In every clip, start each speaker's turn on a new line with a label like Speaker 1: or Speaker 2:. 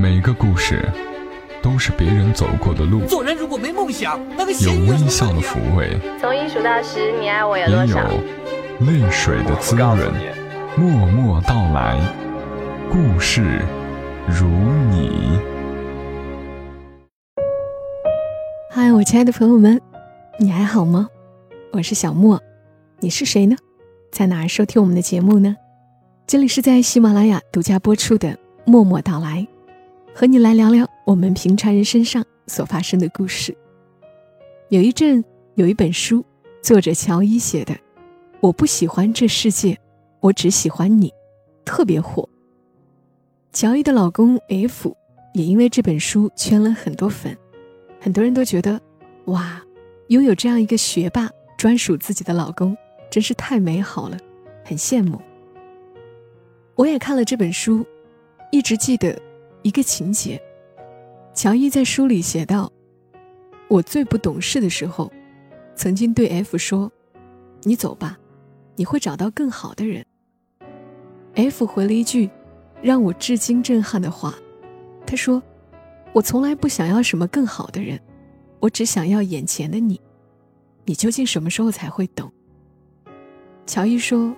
Speaker 1: 每个故事都是别人走过的路，
Speaker 2: 做人如果没梦想，那个
Speaker 1: 有微笑的抚慰，
Speaker 3: 从一数到十，你爱我有
Speaker 1: 也有？泪水的滋润。默默到来，故事如你。
Speaker 4: 嗨，我亲爱的朋友们，你还好吗？我是小莫，你是谁呢？在哪儿收听我们的节目呢？这里是在喜马拉雅独家播出的《默默到来》，和你来聊聊我们平常人身上所发生的故事。有一阵有一本书，作者乔伊写的，《我不喜欢这世界，我只喜欢你》，特别火。乔伊的老公 F 也因为这本书圈了很多粉，很多人都觉得，哇，拥有这样一个学霸专属自己的老公，真是太美好了，很羡慕。我也看了这本书，一直记得一个情节。乔伊在书里写道：“我最不懂事的时候，曾经对 F 说：‘你走吧，你会找到更好的人。’F 回了一句让我至今震撼的话，他说：‘我从来不想要什么更好的人，我只想要眼前的你。你究竟什么时候才会懂？’乔伊说：‘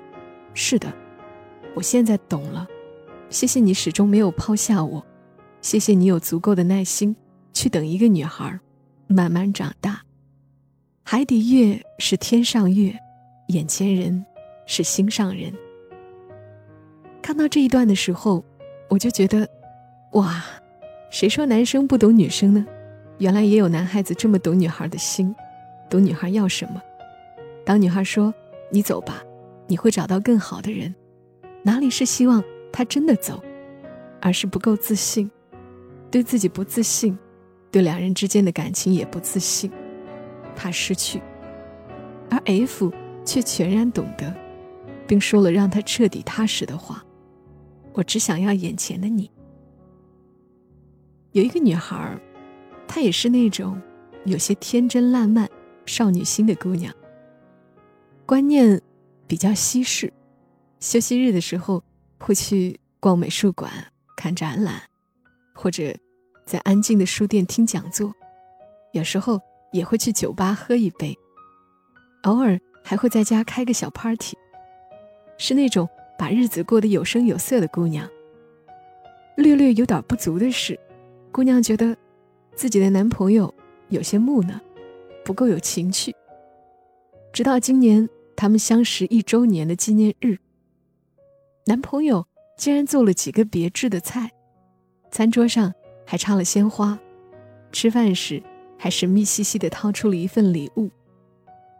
Speaker 4: 是的。’”我现在懂了，谢谢你始终没有抛下我，谢谢你有足够的耐心去等一个女孩慢慢长大。海底月是天上月，眼前人是心上人。看到这一段的时候，我就觉得，哇，谁说男生不懂女生呢？原来也有男孩子这么懂女孩的心，懂女孩要什么。当女孩说“你走吧，你会找到更好的人”。哪里是希望他真的走，而是不够自信，对自己不自信，对两人之间的感情也不自信，怕失去。而 F 却全然懂得，并说了让他彻底踏实的话：“我只想要眼前的你。”有一个女孩，她也是那种有些天真烂漫、少女心的姑娘，观念比较西式。休息日的时候，会去逛美术馆、看展览，或者在安静的书店听讲座。有时候也会去酒吧喝一杯，偶尔还会在家开个小 party。是那种把日子过得有声有色的姑娘。略略有点不足的是，姑娘觉得自己的男朋友有些木讷，不够有情趣。直到今年他们相识一周年的纪念日。男朋友竟然做了几个别致的菜，餐桌上还插了鲜花，吃饭时还神秘兮兮地掏出了一份礼物，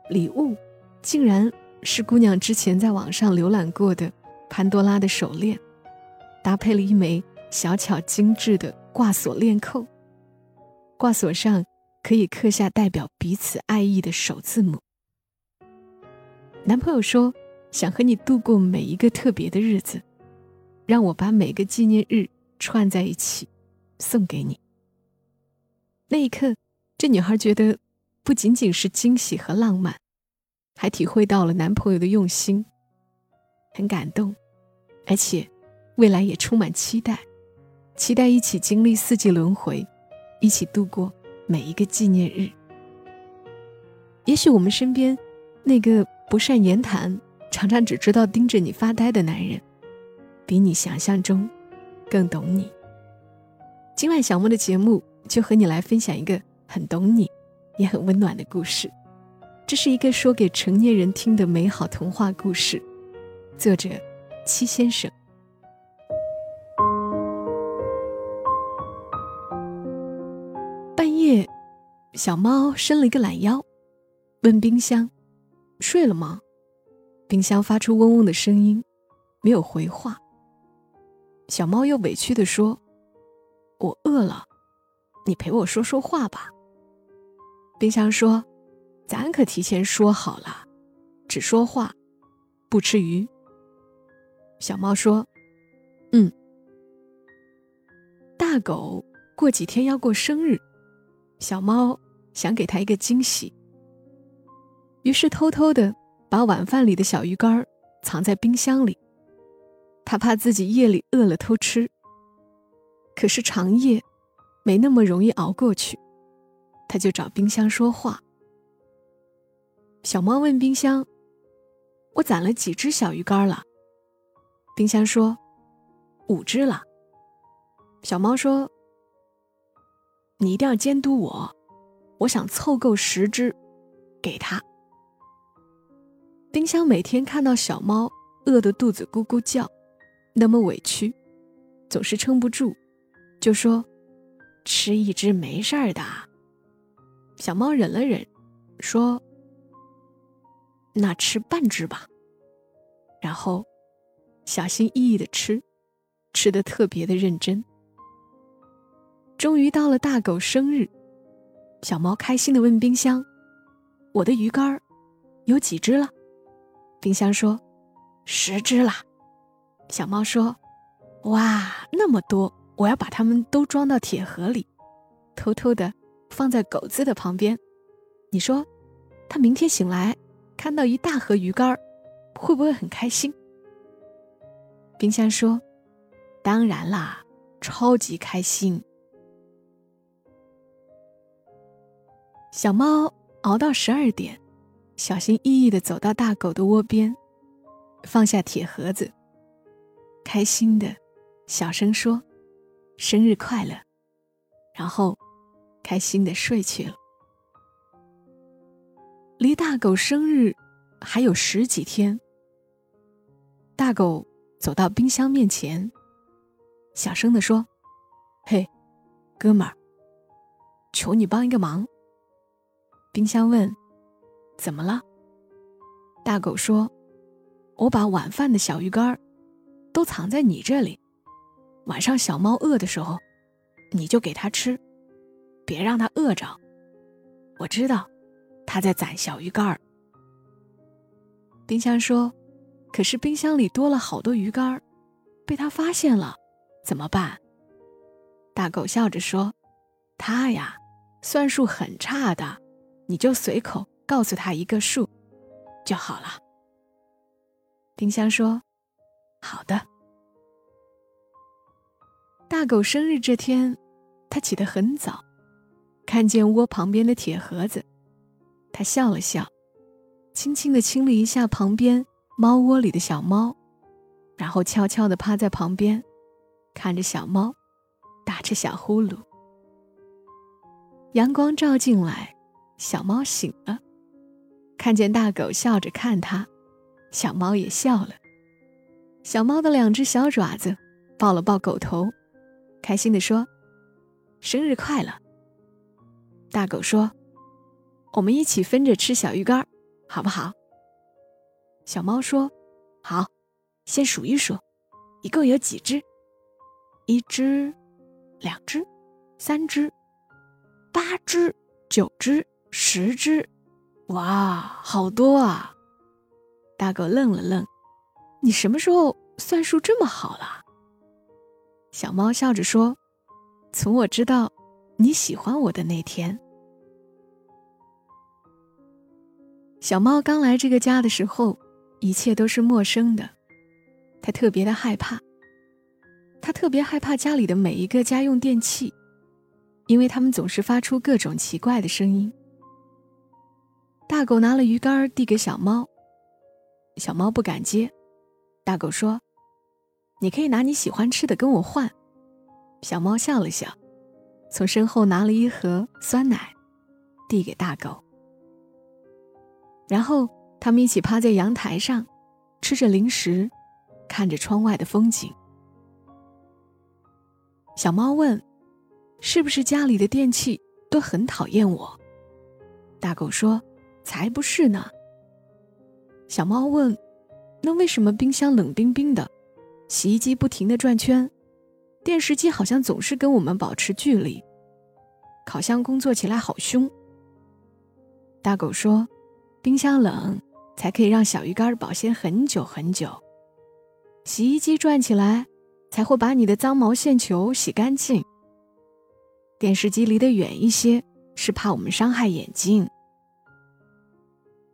Speaker 4: 礼物竟然是姑娘之前在网上浏览过的潘多拉的手链，搭配了一枚小巧精致的挂锁链扣，挂锁上可以刻下代表彼此爱意的首字母。男朋友说。想和你度过每一个特别的日子，让我把每个纪念日串在一起，送给你。那一刻，这女孩觉得不仅仅是惊喜和浪漫，还体会到了男朋友的用心，很感动，而且未来也充满期待，期待一起经历四季轮回，一起度过每一个纪念日。也许我们身边那个不善言谈。常常只知道盯着你发呆的男人，比你想象中更懂你。今晚小莫的节目就和你来分享一个很懂你，也很温暖的故事。这是一个说给成年人听的美好童话故事，作者七先生。半夜，小猫伸了一个懒腰，问冰箱：“睡了吗？”冰箱发出嗡嗡的声音，没有回话。小猫又委屈地说：“我饿了，你陪我说说话吧。”冰箱说：“咱可提前说好了，只说话，不吃鱼。”小猫说：“嗯。”大狗过几天要过生日，小猫想给他一个惊喜，于是偷偷的。把晚饭里的小鱼干藏在冰箱里，他怕自己夜里饿了偷吃。可是长夜没那么容易熬过去，他就找冰箱说话。小猫问冰箱：“我攒了几只小鱼干了？”冰箱说：“五只了。”小猫说：“你一定要监督我，我想凑够十只，给他。”冰箱每天看到小猫饿得肚子咕咕叫，那么委屈，总是撑不住，就说：“吃一只没事儿的。”小猫忍了忍，说：“那吃半只吧。”然后小心翼翼的吃，吃的特别的认真。终于到了大狗生日，小猫开心的问冰箱：“我的鱼竿有几只了？”冰箱说：“十只啦。”小猫说：“哇，那么多！我要把它们都装到铁盒里，偷偷的放在狗子的旁边。你说，它明天醒来看到一大盒鱼干，会不会很开心？”冰箱说：“当然啦，超级开心。”小猫熬到十二点，小心翼翼地走到大狗的窝边，放下铁盒子，开心的小声说：“生日快乐。”然后开心的睡去了。离大狗生日还有十几天，大狗走到冰箱面前，小声的说：“嘿，哥们儿，求你帮一个忙。”冰箱问：“怎么了？”大狗说：“我把晚饭的小鱼干都藏在你这里，晚上小猫饿的时候，你就给它吃，别让它饿着。我知道，它在攒小鱼干儿冰箱说：“可是冰箱里多了好多鱼干儿被它发现了，怎么办？”大狗笑着说：“它呀，算术很差的。”你就随口告诉他一个数，就好了。冰箱说：“好的。”大狗生日这天，他起得很早，看见窝旁边的铁盒子，他笑了笑，轻轻地亲了一下旁边猫窝里的小猫，然后悄悄地趴在旁边，看着小猫打着小呼噜。阳光照进来。小猫醒了，看见大狗笑着看它，小猫也笑了。小猫的两只小爪子抱了抱狗头，开心地说：“生日快乐！”大狗说：“我们一起分着吃小鱼干，好不好？”小猫说：“好，先数一数，一共有几只？一只，两只，三只，八只，九只。”十只，哇，好多啊！大狗愣了愣：“你什么时候算术这么好了？”小猫笑着说：“从我知道你喜欢我的那天。”小猫刚来这个家的时候，一切都是陌生的，它特别的害怕。它特别害怕家里的每一个家用电器，因为它们总是发出各种奇怪的声音。大狗拿了鱼竿递给小猫，小猫不敢接。大狗说：“你可以拿你喜欢吃的跟我换。”小猫笑了笑，从身后拿了一盒酸奶，递给大狗。然后他们一起趴在阳台上，吃着零食，看着窗外的风景。小猫问：“是不是家里的电器都很讨厌我？”大狗说。才不是呢！小猫问：“那为什么冰箱冷冰冰的，洗衣机不停的转圈，电视机好像总是跟我们保持距离，烤箱工作起来好凶？”大狗说：“冰箱冷，才可以让小鱼干保鲜很久很久；洗衣机转起来，才会把你的脏毛线球洗干净；电视机离得远一些，是怕我们伤害眼睛。”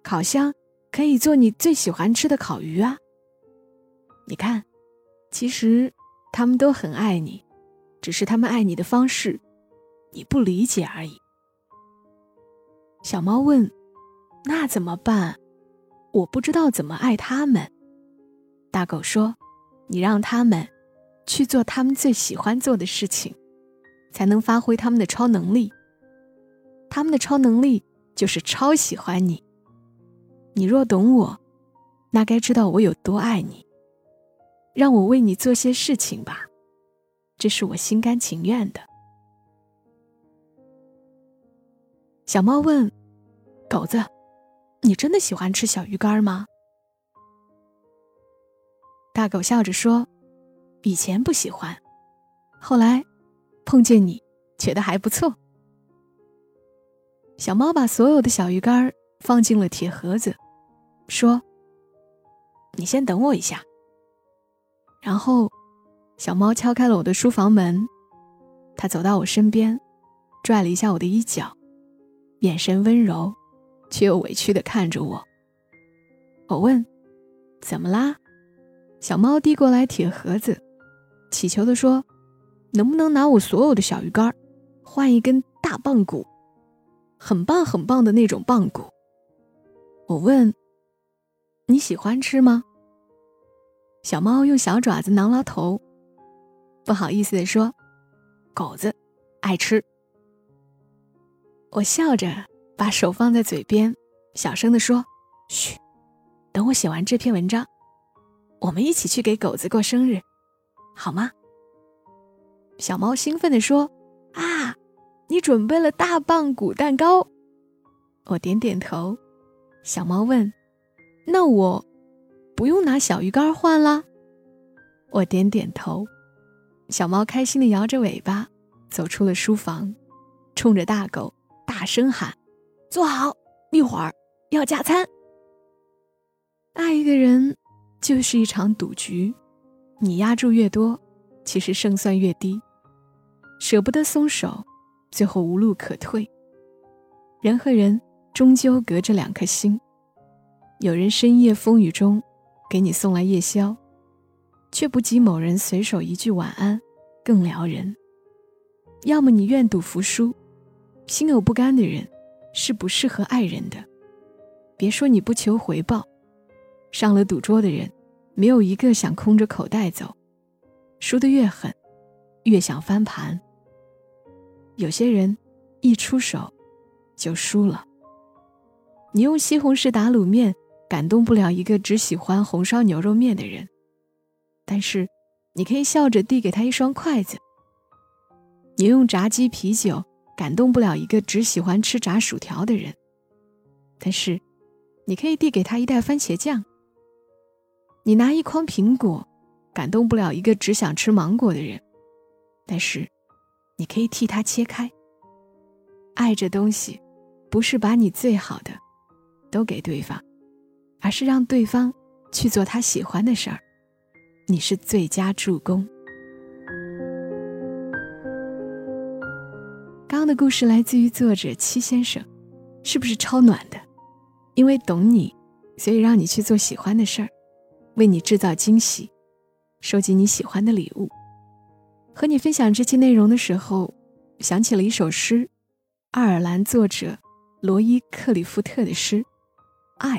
Speaker 4: 烤箱可以做你最喜欢吃的烤鱼啊！你看，其实他们都很爱你，只是他们爱你的方式，你不理解而已。小猫问：“那怎么办？我不知道怎么爱他们。”大狗说：“你让他们去做他们最喜欢做的事情，才能发挥他们的超能力。他们的超能力就是超喜欢你。你若懂我，那该知道我有多爱你。让我为你做些事情吧。”这是我心甘情愿的。小猫问：“狗子，你真的喜欢吃小鱼干吗？”大狗笑着说：“以前不喜欢，后来碰见你，觉得还不错。”小猫把所有的小鱼干放进了铁盒子，说：“你先等我一下。”然后。小猫敲开了我的书房门，它走到我身边，拽了一下我的衣角，眼神温柔，却又委屈地看着我。我问：“怎么啦？”小猫递过来铁盒子，乞求地说：“能不能拿我所有的小鱼干，换一根大棒骨，很棒很棒的那种棒骨？”我问：“你喜欢吃吗？”小猫用小爪子挠挠头。不好意思的说：“狗子爱吃。”我笑着把手放在嘴边，小声的说：“嘘，等我写完这篇文章，我们一起去给狗子过生日，好吗？”小猫兴奋的说：“啊，你准备了大棒骨蛋糕？”我点点头。小猫问：“那我小鱼干换了？”我点点头。小猫开心的摇着尾巴，走出了书房，冲着大狗大声喊：“坐好，一会儿要加餐。”爱一个人就是一场赌局，你压注越多，其实胜算越低。舍不得松手，最后无路可退。人和人终究隔着两颗心，有人深夜风雨中给你送来夜宵。却不及某人随手一句晚安更撩人。要么你愿赌服输，心有不甘的人是不适合爱人的。别说你不求回报，上了赌桌的人，没有一个想空着口袋走。输得越狠，越想翻盘。有些人一出手就输了。你用西红柿打卤面感动不了一个只喜欢红烧牛肉面的人。但是，你可以笑着递给他一双筷子。你用炸鸡啤酒感动不了一个只喜欢吃炸薯条的人，但是，你可以递给他一袋番茄酱。你拿一筐苹果，感动不了一个只想吃芒果的人，但是，你可以替他切开。爱这东西，不是把你最好的都给对方，而是让对方去做他喜欢的事儿。你是最佳助攻。刚刚的故事来自于作者七先生，是不是超暖的？因为懂你，所以让你去做喜欢的事儿，为你制造惊喜，收集你喜欢的礼物。和你分享这期内容的时候，想起了一首诗，爱尔兰作者罗伊·克里夫特的诗《爱》，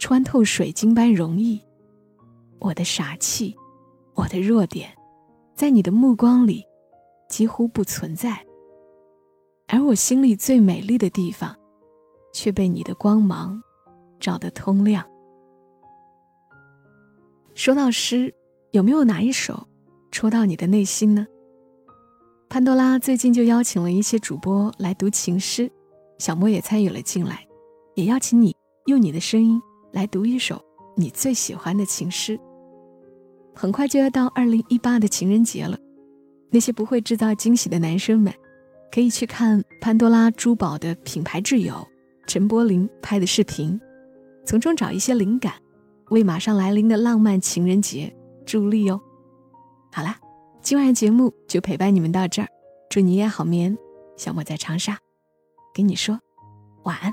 Speaker 4: 穿透水晶般容易。我的傻气，我的弱点，在你的目光里几乎不存在，而我心里最美丽的地方，却被你的光芒照得通亮。说到诗，有没有哪一首戳到你的内心呢？潘多拉最近就邀请了一些主播来读情诗，小莫也参与了进来，也邀请你用你的声音来读一首你最喜欢的情诗。很快就要到二零一八的情人节了，那些不会制造惊喜的男生们，可以去看潘多拉珠宝的品牌挚友陈柏霖拍的视频，从中找一些灵感，为马上来临的浪漫情人节助力哦。好啦，今晚的节目就陪伴你们到这儿，祝你也好眠。小莫在长沙，跟你说晚安。